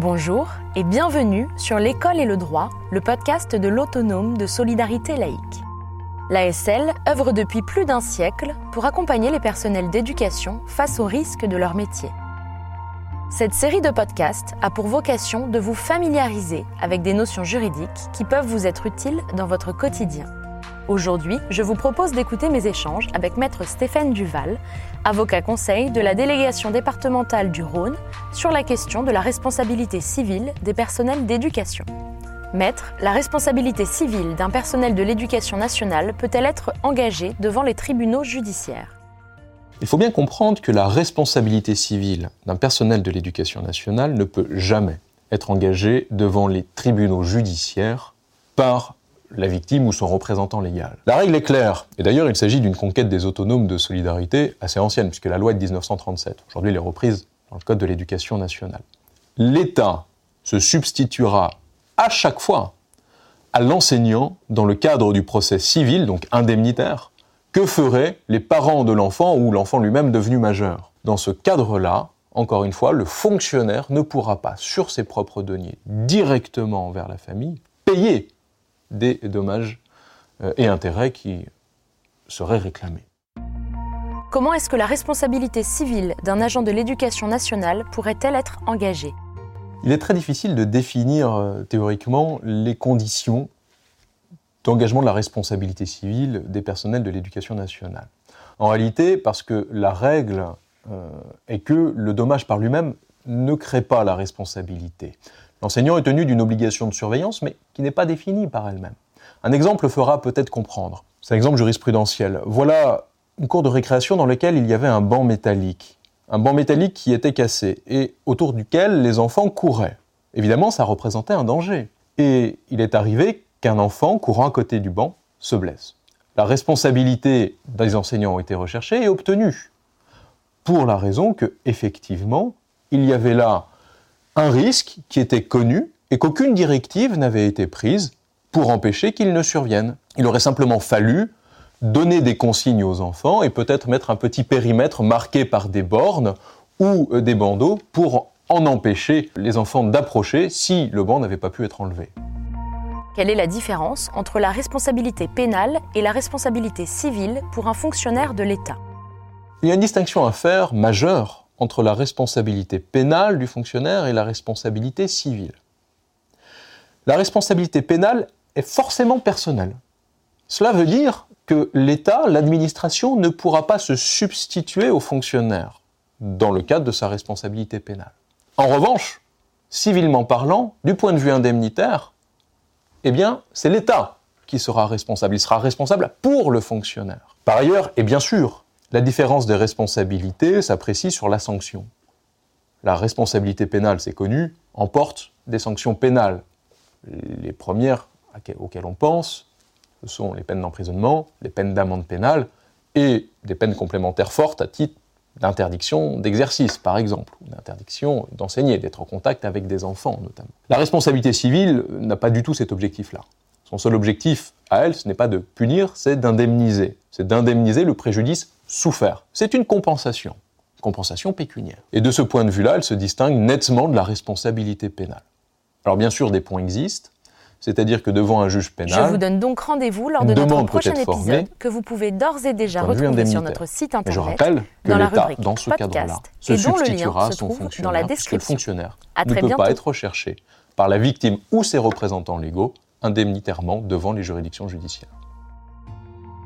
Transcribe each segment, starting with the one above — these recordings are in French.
Bonjour et bienvenue sur L'école et le droit, le podcast de l'autonome de solidarité laïque. L'ASL œuvre depuis plus d'un siècle pour accompagner les personnels d'éducation face aux risques de leur métier. Cette série de podcasts a pour vocation de vous familiariser avec des notions juridiques qui peuvent vous être utiles dans votre quotidien. Aujourd'hui, je vous propose d'écouter mes échanges avec Maître Stéphane Duval, avocat conseil de la délégation départementale du Rhône, sur la question de la responsabilité civile des personnels d'éducation. Maître, la responsabilité civile d'un personnel de l'éducation nationale peut-elle être engagée devant les tribunaux judiciaires? Il faut bien comprendre que la responsabilité civile d'un personnel de l'éducation nationale ne peut jamais être engagée devant les tribunaux judiciaires par la victime ou son représentant légal. La règle est claire, et d'ailleurs il s'agit d'une conquête des autonomes de solidarité assez ancienne, puisque la loi de 1937. Aujourd'hui elle est reprise dans le Code de l'éducation nationale. L'État se substituera à chaque fois à l'enseignant dans le cadre du procès civil, donc indemnitaire, que feraient les parents de l'enfant ou l'enfant lui-même devenu majeur. Dans ce cadre-là, encore une fois, le fonctionnaire ne pourra pas, sur ses propres deniers, directement envers la famille, payer des dommages euh, et intérêts qui seraient réclamés. Comment est-ce que la responsabilité civile d'un agent de l'éducation nationale pourrait-elle être engagée? Il est très difficile de définir euh, théoriquement les conditions d'engagement de la responsabilité civile des personnels de l'éducation nationale. En réalité, parce que la règle euh, est que le dommage par lui-même ne crée pas la responsabilité. L'enseignant est tenu d'une obligation de surveillance, mais qui n'est pas définie par elle-même. Un exemple fera peut-être comprendre. C'est un exemple jurisprudentiel. Voilà une cour de récréation dans laquelle il y avait un banc métallique. Un banc métallique qui était cassé et autour duquel les enfants couraient. Évidemment, ça représentait un danger. Et il est arrivé qu'un enfant courant à côté du banc se blesse. La responsabilité des enseignants a été recherchée et obtenue. Pour la raison que, effectivement, il y avait là un risque qui était connu et qu'aucune directive n'avait été prise pour empêcher qu'il ne survienne. Il aurait simplement fallu donner des consignes aux enfants et peut-être mettre un petit périmètre marqué par des bornes ou euh, des bandeaux pour en empêcher les enfants d'approcher si le banc n'avait pas pu être enlevé. Quelle est la différence entre la responsabilité pénale et la responsabilité civile pour un fonctionnaire de l'État? Il y a une distinction à faire majeure entre la responsabilité pénale du fonctionnaire et la responsabilité civile. La responsabilité pénale est forcément personnelle. Cela veut dire que l'État, l'administration, ne pourra pas se substituer au fonctionnaire dans le cadre de sa responsabilité pénale. En revanche, civilement parlant, du point de vue indemnitaire, eh bien, c'est l'État qui sera responsable. Il sera responsable pour le fonctionnaire. Par ailleurs, et bien sûr, la différence des responsabilités s'apprécie sur la sanction. La responsabilité pénale, c'est connu, emporte des sanctions pénales. Les premières auxquelles on pense, ce sont les peines d'emprisonnement, les peines d'amende pénale et des peines complémentaires fortes à titre d'interdiction d'exercice, par exemple, ou d'interdiction d'enseigner, d'être en contact avec des enfants notamment. La responsabilité civile n'a pas du tout cet objectif-là. Son seul objectif à elle, ce n'est pas de punir, c'est d'indemniser. C'est d'indemniser le préjudice souffert. C'est une compensation, compensation pécuniaire. Et de ce point de vue-là, elle se distingue nettement de la responsabilité pénale. Alors bien sûr, des points existent, c'est-à-dire que devant un juge pénal, je vous donne donc rendez-vous lors de notre prochain épisode que vous pouvez d'ores et déjà retrouver sur notre site internet. je rappelle que l'État, dans ce cadre-là, se substituera à son fonctionnaire, dans la description. le fonctionnaire ne peut pas être recherché par la victime ou ses représentants légaux indemnitairement devant les juridictions judiciaires.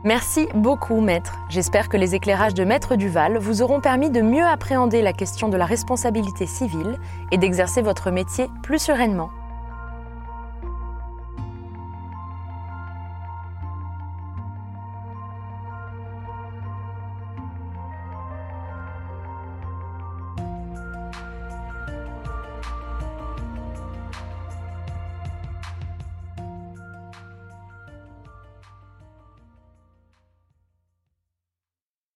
Merci beaucoup, Maître. J'espère que les éclairages de Maître Duval vous auront permis de mieux appréhender la question de la responsabilité civile et d'exercer votre métier plus sereinement.